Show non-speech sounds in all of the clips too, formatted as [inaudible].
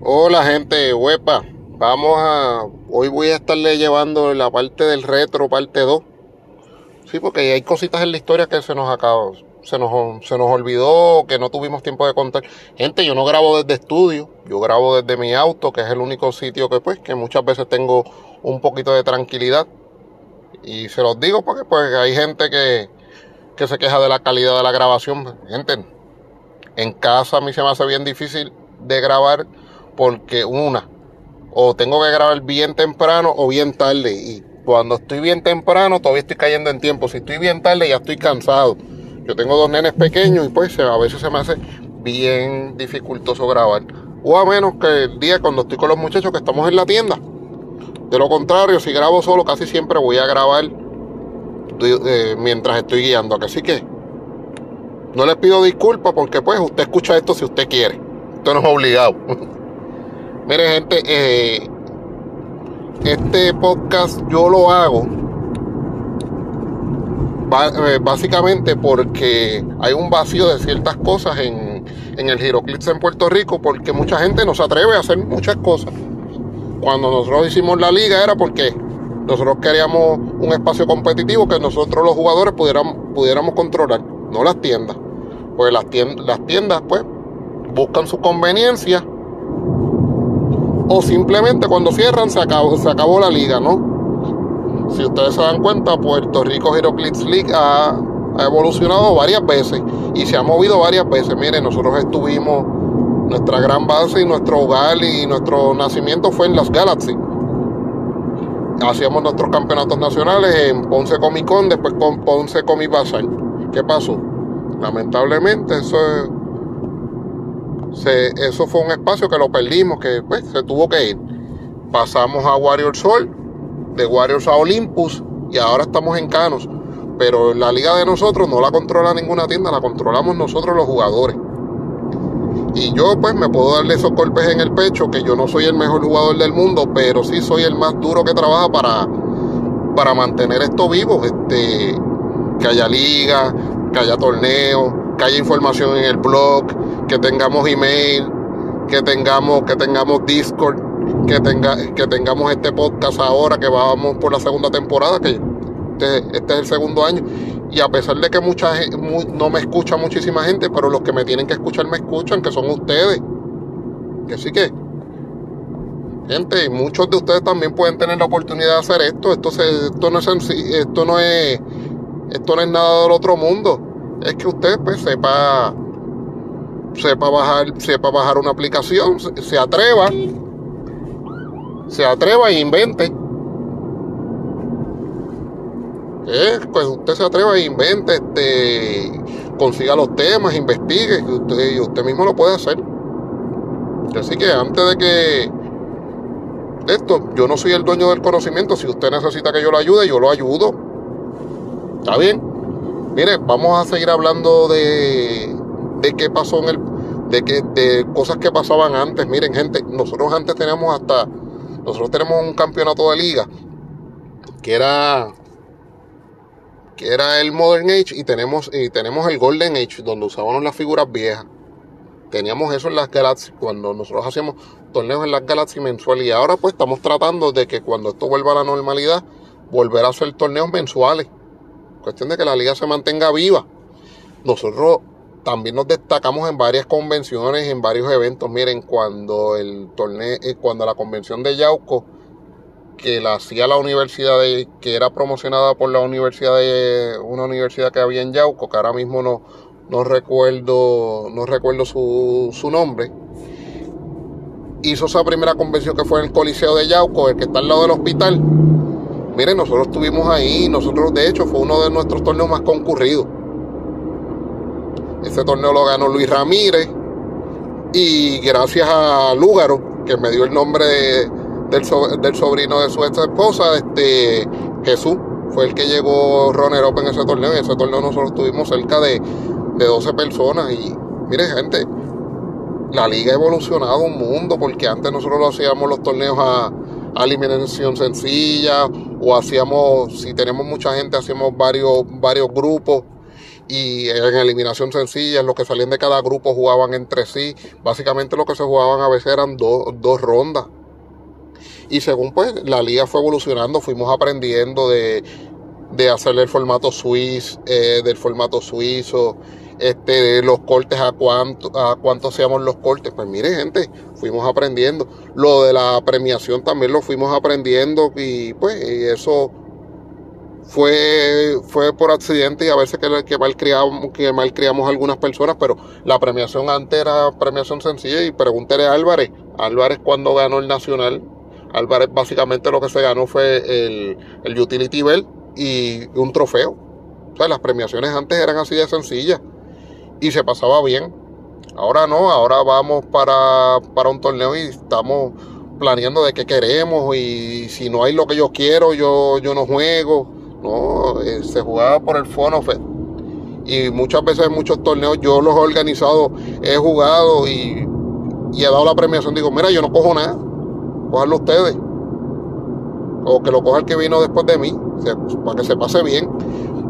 Hola gente, huepa. Vamos a. Hoy voy a estarle llevando la parte del retro, parte 2. Sí, porque hay cositas en la historia que se nos acabó. Se nos, se nos olvidó, que no tuvimos tiempo de contar. Gente, yo no grabo desde estudio, yo grabo desde mi auto, que es el único sitio que pues, que muchas veces tengo un poquito de tranquilidad. Y se los digo porque pues hay gente que, que se queja de la calidad de la grabación. Gente, en casa a mí se me hace bien difícil de grabar porque una, o tengo que grabar bien temprano o bien tarde. Y cuando estoy bien temprano todavía estoy cayendo en tiempo. Si estoy bien tarde ya estoy cansado. Yo tengo dos nenes pequeños y pues a veces se me hace bien dificultoso grabar. O a menos que el día cuando estoy con los muchachos que estamos en la tienda. De lo contrario, si grabo solo casi siempre voy a grabar mientras estoy guiando. Así que no les pido disculpas porque pues usted escucha esto si usted quiere. Esto no es obligado. [laughs] Mire gente, eh, este podcast yo lo hago eh, básicamente porque hay un vacío de ciertas cosas en, en el Giroclips en Puerto Rico porque mucha gente no se atreve a hacer muchas cosas. Cuando nosotros hicimos la liga era porque nosotros queríamos un espacio competitivo que nosotros los jugadores pudiéramos, pudiéramos controlar, no las tiendas. Pues las tiendas, las tiendas pues buscan su conveniencia o simplemente cuando cierran se acabó, se acabó la liga, ¿no? Si ustedes se dan cuenta, Puerto Rico Heroclix League ha, evolucionado varias veces y se ha movido varias veces. Miren, nosotros estuvimos, nuestra gran base y nuestro hogar y nuestro nacimiento fue en las Galaxy. Hacíamos nuestros campeonatos nacionales en Ponce Comic Con, después con Ponce Comic Bazar. ¿Qué pasó? Lamentablemente eso es eso fue un espacio que lo perdimos, que pues, se tuvo que ir. Pasamos a Warrior Sol, de Warriors a Olympus y ahora estamos en Canos. Pero la liga de nosotros no la controla ninguna tienda, la controlamos nosotros los jugadores. Y yo pues me puedo darle esos golpes en el pecho, que yo no soy el mejor jugador del mundo, pero sí soy el más duro que trabaja para, para mantener esto vivo. Este, que haya liga, que haya torneo, que haya información en el blog, que tengamos email, que tengamos, que tengamos Discord, que, tenga, que tengamos este podcast ahora, que vamos por la segunda temporada, que este, este es el segundo año. Y a pesar de que mucha no me escucha muchísima gente, pero los que me tienen que escuchar me escuchan, que son ustedes. Que sí que, gente, muchos de ustedes también pueden tener la oportunidad de hacer esto. Esto, esto no es esto no es, esto no es nada del otro mundo. Es que usted pues sepa sepa bajar, sepa bajar una aplicación, se atreva, se atreva e invente. Eh, pues usted se atreva e invente, este, consiga los temas, investigue, y usted, usted mismo lo puede hacer. Así que antes de que esto, yo no soy el dueño del conocimiento, si usted necesita que yo lo ayude, yo lo ayudo. ¿Está bien? Mire, vamos a seguir hablando de, de qué pasó en el de que de cosas que pasaban antes. Miren, gente, nosotros antes teníamos hasta nosotros tenemos un campeonato de liga que era que era el Modern Age y tenemos y tenemos el Golden Age donde usábamos las figuras viejas. Teníamos eso en las Galaxy cuando nosotros hacíamos torneos en las Galaxy mensuales y ahora pues estamos tratando de que cuando esto vuelva a la normalidad volver a hacer torneos mensuales. Cuestión de que la liga se mantenga viva. Nosotros también nos destacamos en varias convenciones, en varios eventos. Miren, cuando el torneo, eh, cuando la convención de Yauco, que la hacía la universidad de, que era promocionada por la universidad de, una universidad que había en Yauco, que ahora mismo no, no recuerdo, no recuerdo su, su nombre. Hizo esa primera convención que fue en el Coliseo de Yauco, el que está al lado del hospital. Miren, nosotros estuvimos ahí, nosotros de hecho fue uno de nuestros torneos más concurridos. Ese torneo lo ganó Luis Ramírez y gracias a Lúgaro, que me dio el nombre del, sobrino de su ex esposa, este, Jesús, fue el que llegó runner up en ese torneo. En ese torneo nosotros tuvimos cerca de, de 12 personas y mire gente, la liga ha evolucionado un mundo porque antes nosotros lo hacíamos los torneos a eliminación sencilla o hacíamos, si tenemos mucha gente, hacíamos varios, varios grupos y en eliminación sencilla, los que salían de cada grupo jugaban entre sí. Básicamente lo que se jugaban a veces eran dos rondas. Y según pues la liga fue evolucionando, fuimos aprendiendo de, de hacer el formato suizo, eh, del formato suizo, este, los cortes, a cuánto, a cuánto hacíamos los cortes. Pues mire, gente, fuimos aprendiendo. Lo de la premiación también lo fuimos aprendiendo y pues eso fue, fue por accidente y a veces que, que, malcriamos, que malcriamos algunas personas, pero la premiación antes era premiación sencilla y pregúntele a Álvarez. Álvarez cuando ganó el Nacional, Álvarez básicamente lo que se ganó fue el, el Utility Bell y un trofeo. O sea, las premiaciones antes eran así de sencillas y se pasaba bien. Ahora no, ahora vamos para, para un torneo y estamos planeando de qué queremos y si no hay lo que yo quiero, yo, yo no juego. No, eh, se jugaba por el fono Y muchas veces en muchos torneos yo los he organizado, he jugado y, y he dado la premiación. Digo, mira, yo no cojo nada, cojanlo ustedes. O que lo coja el que vino después de mí, para que se pase bien.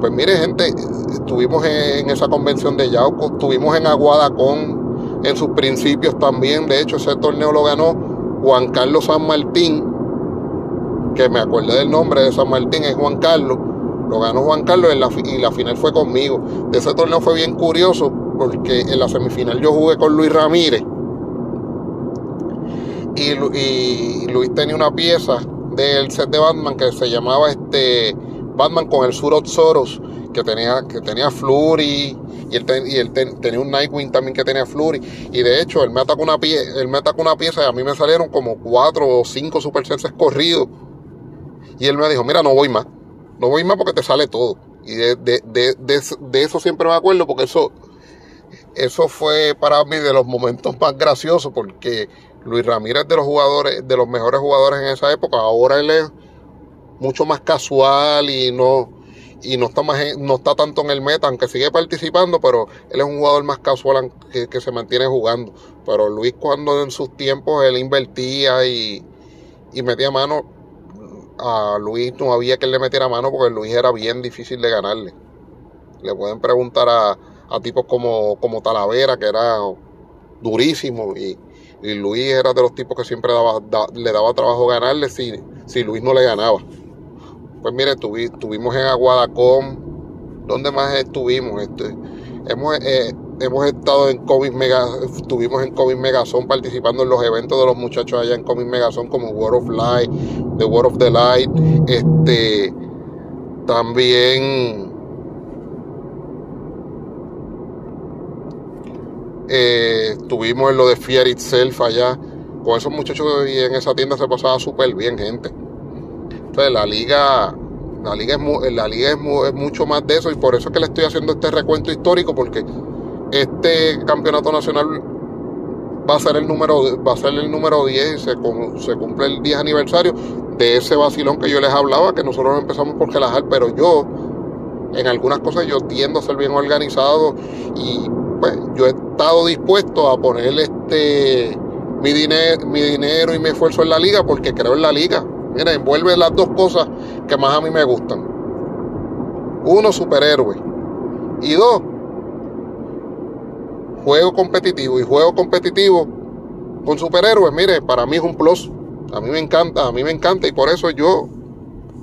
Pues mire, gente, estuvimos en esa convención de Yauco, estuvimos en Aguadacón en sus principios también. De hecho, ese torneo lo ganó Juan Carlos San Martín, que me acuerdo del nombre de San Martín, es Juan Carlos. Lo ganó Juan Carlos y la final fue conmigo. De ese torneo fue bien curioso porque en la semifinal yo jugué con Luis Ramírez. Y, y Luis tenía una pieza del set de Batman que se llamaba este Batman con el Surot Soros, que tenía, que tenía Flurry, y él, tenía un Nightwing también que tenía Flurry. Y de hecho, él me atacó una, pie, él me atacó una pieza y a mí me salieron como cuatro o cinco Super corridos. Y él me dijo, mira, no voy más. No voy más porque te sale todo. Y de, de, de, de eso siempre me acuerdo porque eso, eso fue para mí de los momentos más graciosos porque Luis Ramírez de los jugadores, de los mejores jugadores en esa época, ahora él es mucho más casual y no y no está más no está tanto en el meta, aunque sigue participando, pero él es un jugador más casual que, se mantiene jugando. Pero Luis cuando en sus tiempos él invertía y, y metía mano, a Luis no había que él le metiera mano porque Luis era bien difícil de ganarle. Le pueden preguntar a, a tipos como, como Talavera, que era durísimo, y, y Luis era de los tipos que siempre daba, le daba trabajo ganarle si, si Luis no le ganaba. Pues mire, estuvimos en Aguadacón. ¿Dónde más estuvimos? Este, hemos, eh, hemos estado en Comic Mega, estuvimos en Comic Megazone participando en los eventos de los muchachos allá en Comic Megazone como World of Light, The World of the Light, este, también eh, estuvimos en lo de Fear Itself allá, con esos muchachos y en esa tienda se pasaba súper bien, gente la liga, la liga, es, la liga es, mucho más de eso y por eso es que le estoy haciendo este recuento histórico porque este campeonato nacional va a ser el número, va a ser el número 10 y se, cumple el 10 aniversario de ese vacilón que yo les hablaba, que nosotros empezamos por relajar, pero yo en algunas cosas yo tiendo a ser bien organizado y pues yo he estado dispuesto a poner este mi dinero, mi dinero y mi esfuerzo en la liga porque creo en la liga. Mira, envuelve las dos cosas que más a mí me gustan. Uno, superhéroe. Y dos, juego competitivo. Y juego competitivo con superhéroes, mire, para mí es un plus. A mí me encanta, a mí me encanta. Y por eso yo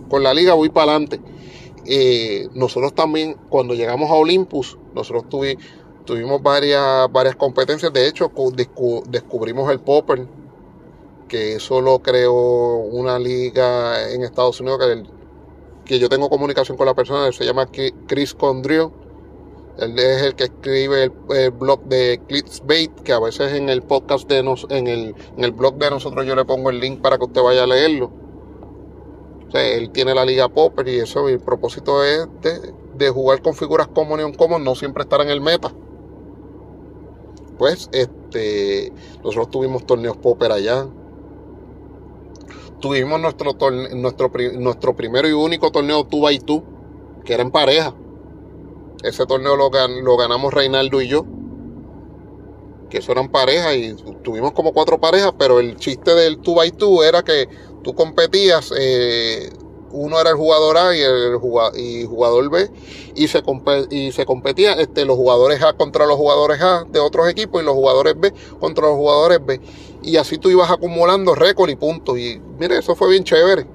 con la liga voy para adelante. Eh, nosotros también, cuando llegamos a Olympus, nosotros tuvimos varias, varias competencias. De hecho, descubrimos el popper que eso lo creó una liga en Estados Unidos que, yo tengo comunicación con la persona, se llama Chris Condrio. Él es el que escribe el, blog de Clicksbait, que a veces en el podcast de nos, en el, en el blog de nosotros yo le pongo el link para que usted vaya a leerlo. O sea, él tiene la liga Popper y eso, el propósito es de, jugar con figuras common y uncommon, no siempre estar en el meta. Pues, este, nosotros tuvimos torneos Popper allá, tuvimos nuestro, nuestro, nuestro primero y único torneo 2 by 2 que era en pareja. Ese torneo lo, lo ganamos Reinaldo y yo, que eso eran parejas y tuvimos como cuatro parejas, pero el chiste del 2 by 2 era que tú competías eh, uno era el jugador A y el jugador, y jugador B y se, y se competía este, los jugadores A contra los jugadores A de otros equipos y los jugadores B contra los jugadores B. Y así tú ibas acumulando récord y puntos. Y mire, eso fue bien chévere.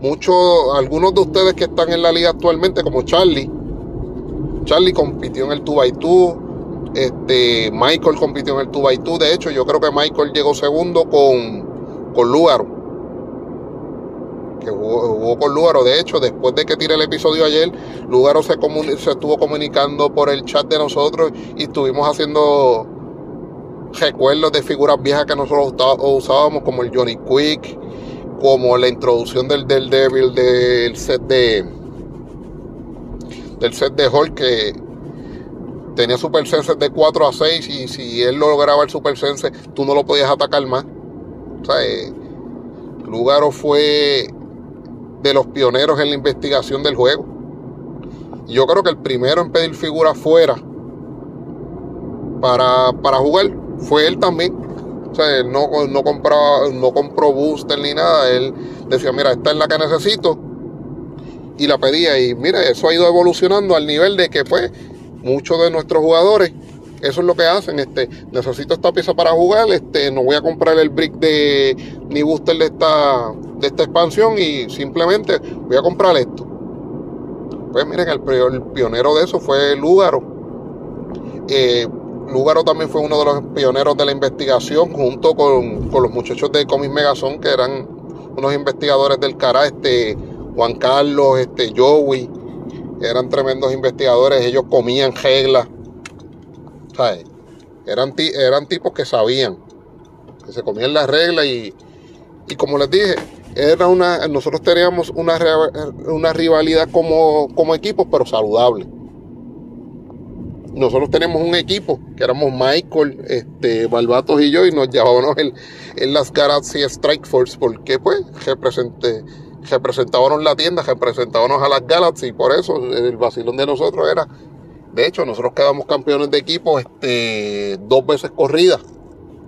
Muchos, algunos de ustedes que están en la liga actualmente, como Charlie, Charlie compitió en el 2x2, este, Michael compitió en el 2x2. De hecho, yo creo que Michael llegó segundo con, con que jugó, con Lugaro. De hecho, después de que tiré el episodio ayer, Lugaro se, se estuvo comunicando por el chat de nosotros y estuvimos haciendo recuerdos de figuras viejas que nosotros usábamos, como el Johnny Quick, como la introducción del, del Devil del set de del set de Hulk que tenía Super Sense de 4 a 6 y si él lograba el Super Sense tú no lo podías atacar más. O sea, eh, Lugaro fue de los pioneros en la investigación del juego. Yo creo que el primero en pedir figuras fuera para, para jugar fue él también. O sea, él no, no, compraba, no compró booster ni nada. Él decía, mira, esta es la que necesito. Y la pedía. Y mira, eso ha ido evolucionando al nivel de que pues muchos de nuestros jugadores eso es lo que hacen, este, necesito esta pieza para jugar, este, no voy a comprar el brick de ni booster de esta, de esta expansión y simplemente voy a comprar esto. Pues miren, el, pionero de eso fue Lúgaro. Eh, Lúgaro también fue uno de los pioneros de la investigación junto con, los muchachos de Comics Megazón que eran unos investigadores del cara, este Juan Carlos, este Joey, eran tremendos investigadores, ellos comían reglas eran, eran tipos que sabían, que se comían las reglas y, como les dije, era una, nosotros teníamos una, una rivalidad como, como equipo, pero saludable. Nosotros tenemos un equipo que éramos Michael, este, Balbatos y yo, y nos llamábamos el, el Las Galaxy Strike Force, porque pues representé, representábamos la tienda, representábamos a las Galaxy, y por eso el vacilón de nosotros era de hecho, nosotros quedamos campeones de equipo este, dos veces corridas.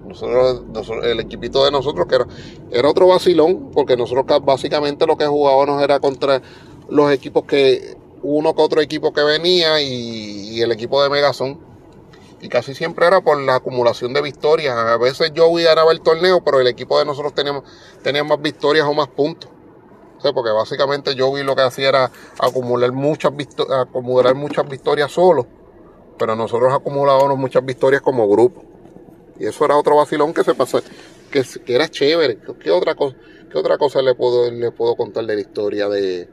Nosotros, el equipito de nosotros, que era, era otro vacilón, porque nosotros básicamente lo que jugábamos era contra los equipos que, uno que otro equipo que venía y, el equipo de Megazón. Y casi siempre era por la acumulación de victorias. A veces yo ganaba el torneo, pero el equipo de nosotros tenía más victorias o más puntos porque básicamente Joey lo que hacía era acumular muchas, acumular muchas victorias solo, pero nosotros acumulábamos muchas victorias como grupo. Y eso era otro vacilón que se pasó, que, era chévere. ¿Qué otra, cosa, qué otra cosa le puedo, le puedo contar de la historia de,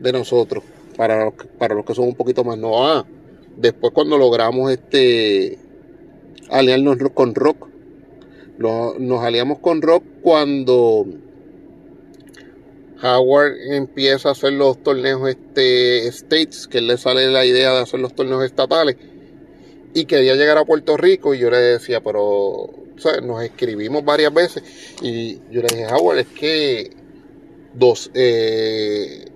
de nosotros? Para los, para los que son un poquito más no. Ah, después cuando logramos este aliarnos con Rock, nos aliamos con Rock cuando Howard empieza a hacer los torneos este, states, que le sale la idea de hacer los torneos estatales, y quería llegar a Puerto Rico, y yo le decía, pero nos escribimos varias veces, y yo le dije, Howard, es que dos, eh,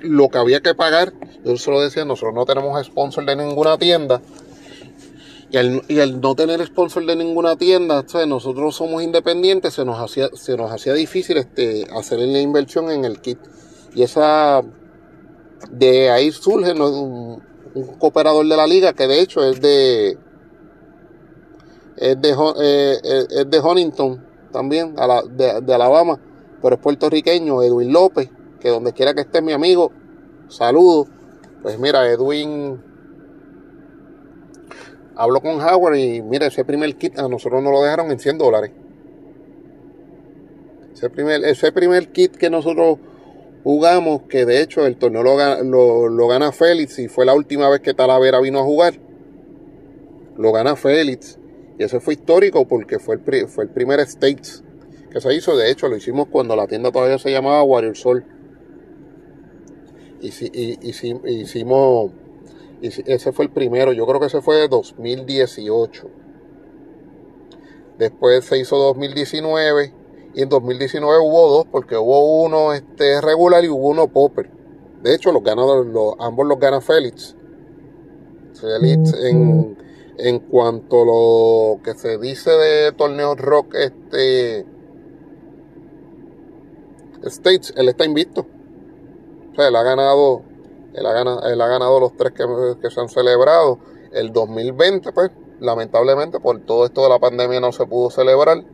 lo que había que pagar, yo solo decía, nosotros no tenemos sponsor de ninguna tienda, y al, no tener sponsor de ninguna tienda, nosotros somos independientes, se nos hacía, se nos hacía difícil este, hacer la inversión en el kit. Y esa, de ahí surge un, cooperador de la liga que de hecho es de, es de, eh, es de Huntington también, de, de Alabama, pero es puertorriqueño, Edwin López, que donde quiera que esté mi amigo, saludo. Pues mira, Edwin Hablo con Howard y mira, ese primer kit a nosotros nos lo dejaron en 100 dólares. Ese primer, ese primer kit que nosotros jugamos, que de hecho el torneo lo, lo, gana Félix y fue la última vez que Talavera vino a jugar. Lo gana Félix. Y eso fue histórico porque fue el, fue el primer States que se hizo. De hecho, lo hicimos cuando la tienda todavía se llamaba Warrior Sol. Y, y, y hicimos y ese fue el primero, yo creo que ese fue 2018. Después se hizo 2019 y en 2019 hubo dos porque hubo uno este, regular y hubo uno popper. De hecho, los ganadores, los, ambos los gana Félix. Félix en, en cuanto a lo que se dice de torneos rock este States, él está invicto. O sea, él ha ganado, él ha ganado, él ha ganado los tres que, se han celebrado. El 2020, pues, lamentablemente por todo esto de la pandemia no se pudo celebrar.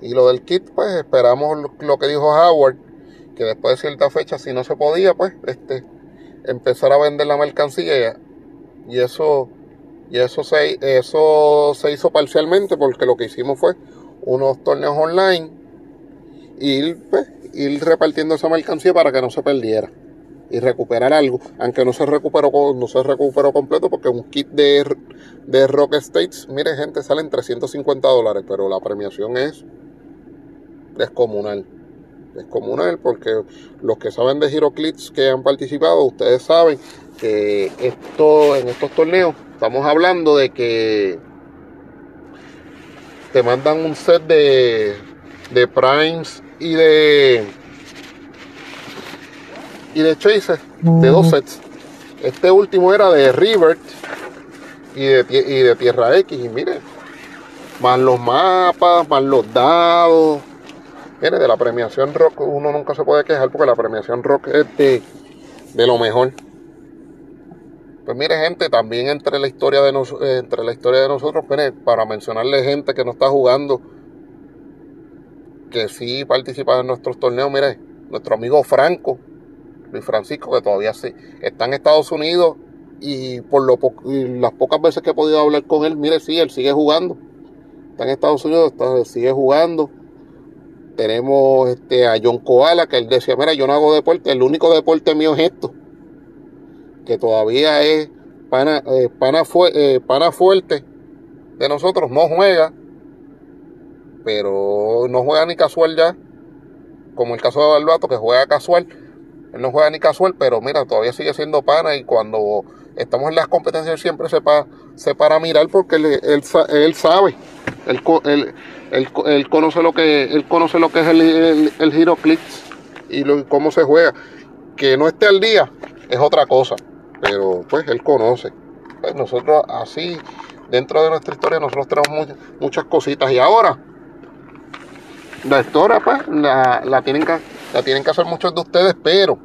Y lo del kit, pues esperamos lo que dijo Howard, que después de cierta fecha, si no se podía, pues este, empezar a vender la mercancía. Y eso, y eso, se, eso se hizo parcialmente porque lo que hicimos fue unos torneos online y pues, ir repartiendo esa mercancía para que no se perdiera y recuperar algo, aunque no se recuperó no se recuperó completo porque un kit de, de Rock States, mire gente, salen 350 dólares, pero la premiación es descomunal. Descomunal porque los que saben de Clips que han participado, ustedes saben que esto, en estos torneos estamos hablando de que te mandan un set de, de primes y de y de Chaser de dos sets. Este último era de River y de, y de Tierra X. Y mire, más los mapas, más los dados. Mire, de la premiación rock uno nunca se puede quejar porque la premiación rock es de, de lo mejor. Pues mire gente, también entre la historia de, nos, entre la historia de nosotros, para mencionarle gente que no está jugando, que sí participa en nuestros torneos, mire, nuestro amigo Franco, Luis Francisco, que todavía sí, está en Estados Unidos y por lo las pocas veces que he podido hablar con él, mire, sí, él sigue jugando. Está en Estados Unidos, está, sigue jugando. Tenemos este, a John Koala, que él decía, mira, yo no hago deporte, el único deporte mío es esto. Que todavía es pana, eh, pana, eh, pana fuerte de nosotros, no juega, pero no juega ni casual ya, como el caso de Barbato, que juega casual él no juega ni casual, pero mira, todavía sigue siendo pana y cuando estamos en las competencias siempre se, se para a mirar porque él, él, sabe. Él, conoce lo que él conoce lo que es el, el, Hero Clicks y cómo se juega. Que no esté al día es otra cosa, pero pues él conoce. Pues nosotros así, dentro de nuestra historia, nosotros tenemos muchas, cositas. Y ahora, la historia pues la, la tienen que la tienen que hacer muchos de ustedes, pero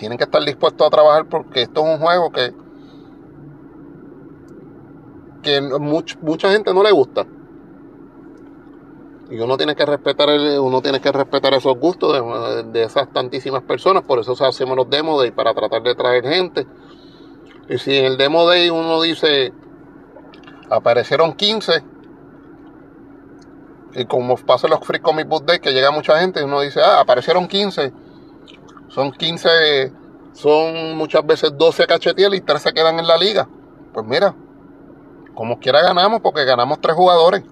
tienen que estar dispuestos a trabajar porque esto es un juego que, que mucha gente no le gusta. Y uno tiene que respetar uno tiene que respetar esos gustos de, esas tantísimas personas, por eso hacemos los demo day para tratar de traer gente. Y si en el demo day uno dice aparecieron 15 y como pasa los Free Comic Book Day, que llega mucha gente, uno dice, ah, aparecieron 15. Son 15, son muchas veces 12 cachetillas y 3 se quedan en la liga. Pues mira, como quiera ganamos, porque ganamos 3 jugadores.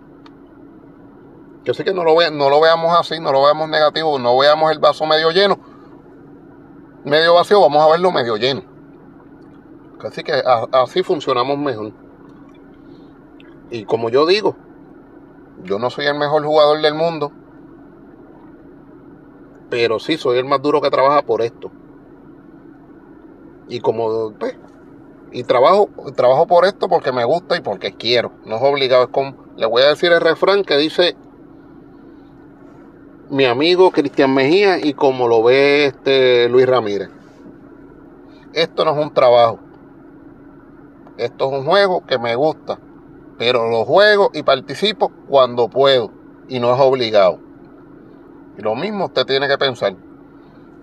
Yo sé que no lo, ve, no lo veamos así, no lo veamos negativo, no veamos el vaso medio lleno, medio vacío, vamos a verlo medio lleno. Así que así funcionamos mejor. Y como yo digo, yo no soy el mejor jugador del mundo, pero sí soy el más duro que trabaja por esto. Y como, pues, y trabajo, trabajo por esto porque me gusta y porque quiero. No es obligado. Es como, le voy a decir el refrán que dice mi amigo Cristian Mejía y como lo ve este Luis Ramírez. Esto no es un trabajo. Esto es un juego que me gusta pero lo juego y participo cuando puedo y no es obligado. Y lo mismo usted tiene que pensar.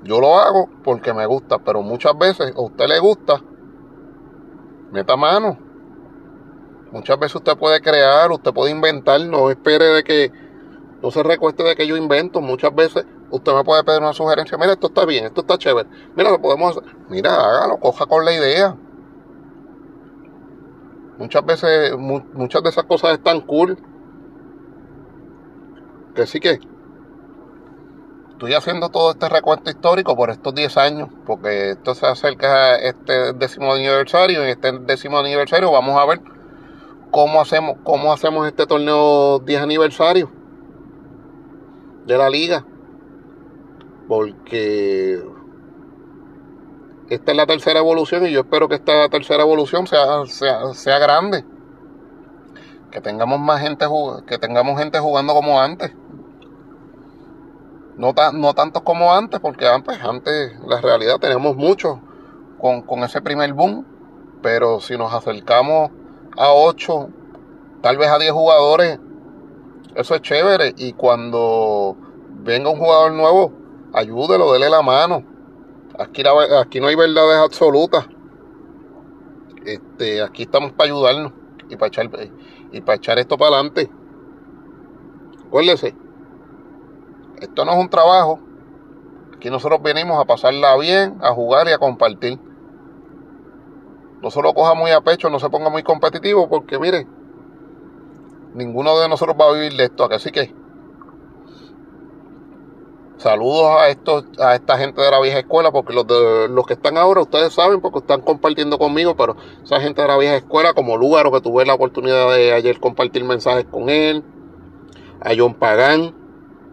Yo lo hago porque me gusta, pero muchas veces a usted le gusta, meta mano. Muchas veces usted puede crear, usted puede inventar, no espere de que, no se recueste de que yo invento. Muchas veces usted me puede pedir una sugerencia, mira, esto está bien, esto está chévere. Mira, lo podemos hacer. Mira, hágalo, coja con la idea. Muchas veces, muchas de esas cosas están cool. Que sí que estoy haciendo todo este recuento histórico por estos 10 años, porque esto se acerca a este décimo aniversario. En este décimo aniversario vamos a ver cómo hacemos, cómo hacemos este torneo 10 aniversario de la liga. Porque esta es la tercera evolución y yo espero que esta tercera evolución sea, sea, grande. Que tengamos más gente que tengamos gente jugando como antes. No, no tantos como antes, porque antes, antes la realidad teníamos mucho con, con ese primer boom, pero si nos acercamos a 8, tal vez a 10 jugadores, eso es chévere. Y cuando venga un jugador nuevo, ayúdelo, dele la mano. Aquí, aquí no hay verdades absolutas. Este, aquí estamos para ayudarnos y para echar, y para echar esto para adelante. Acuérdese, esto no es un trabajo. Aquí nosotros venimos a pasarla bien, a jugar y a compartir. No se lo coja muy a pecho, no se ponga muy competitivo, porque mire, ninguno de nosotros va a vivir de esto. Así que saludos a estos, a esta gente de la vieja escuela, porque los los que están ahora, ustedes saben, porque están compartiendo conmigo, pero esa gente de la vieja escuela, como Lúgaro, que tuve la oportunidad de ayer compartir mensajes con él, a John Pagán,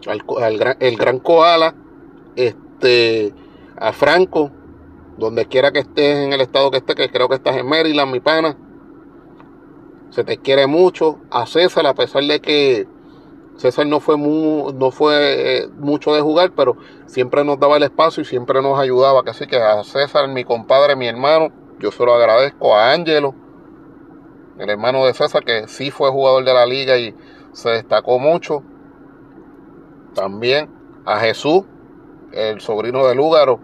al, el gran Koala, este, a Franco, donde quiera que estés en el estado que estés, que creo que estás en Maryland, mi pana. Se te quiere mucho. A César, a pesar de que César no fue, no fue eh, mucho de jugar, pero siempre nos daba el espacio y siempre nos ayudaba. Así que a César, mi compadre, mi hermano, yo se lo agradezco. A Ángelo, el hermano de César, que sí fue jugador de la liga y se destacó mucho. También a Jesús, el sobrino de Lúgaro,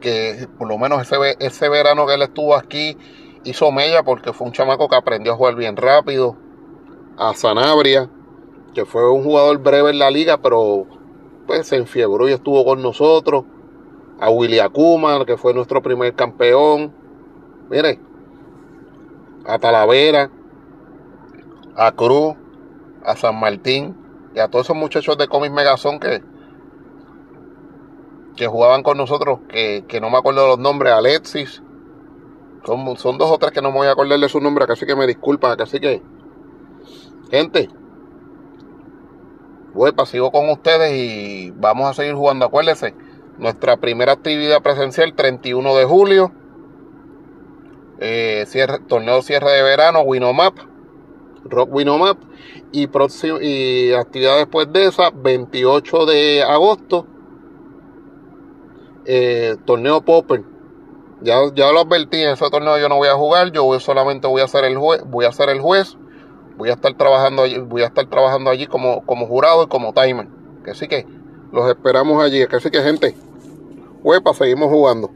que por lo menos ese, ese verano que él estuvo aquí hizo mella porque fue un chamaco que aprendió a jugar bien rápido. A Sanabria, que fue un jugador breve en la liga, pero pues se enfiebró y estuvo con nosotros. A Willy que fue nuestro primer campeón. Mire, a Talavera, a Cruz, a San Martín a todos esos muchachos de Comic Megazón que, que jugaban con nosotros, que, no me acuerdo los nombres, Alexis. Son, son dos o tres que no me voy a acordar de su nombre, así que me disculpan, así que, gente, pues sigo con ustedes y vamos a seguir jugando. Acuérdense, nuestra primera actividad presencial, 31 de julio, eh, torneo cierre de verano, Winomap, Rock Winomap, y, próximo, y actividad después de esa, 28 de agosto, eh, torneo Popper. Ya, ya lo advertí, en ese torneo yo no voy a jugar, yo solamente voy a ser el juez, voy a ser el juez, voy a estar trabajando allí, voy a estar trabajando allí como, como jurado y como timer. Así que los esperamos allí. Así que gente, huepa, seguimos jugando.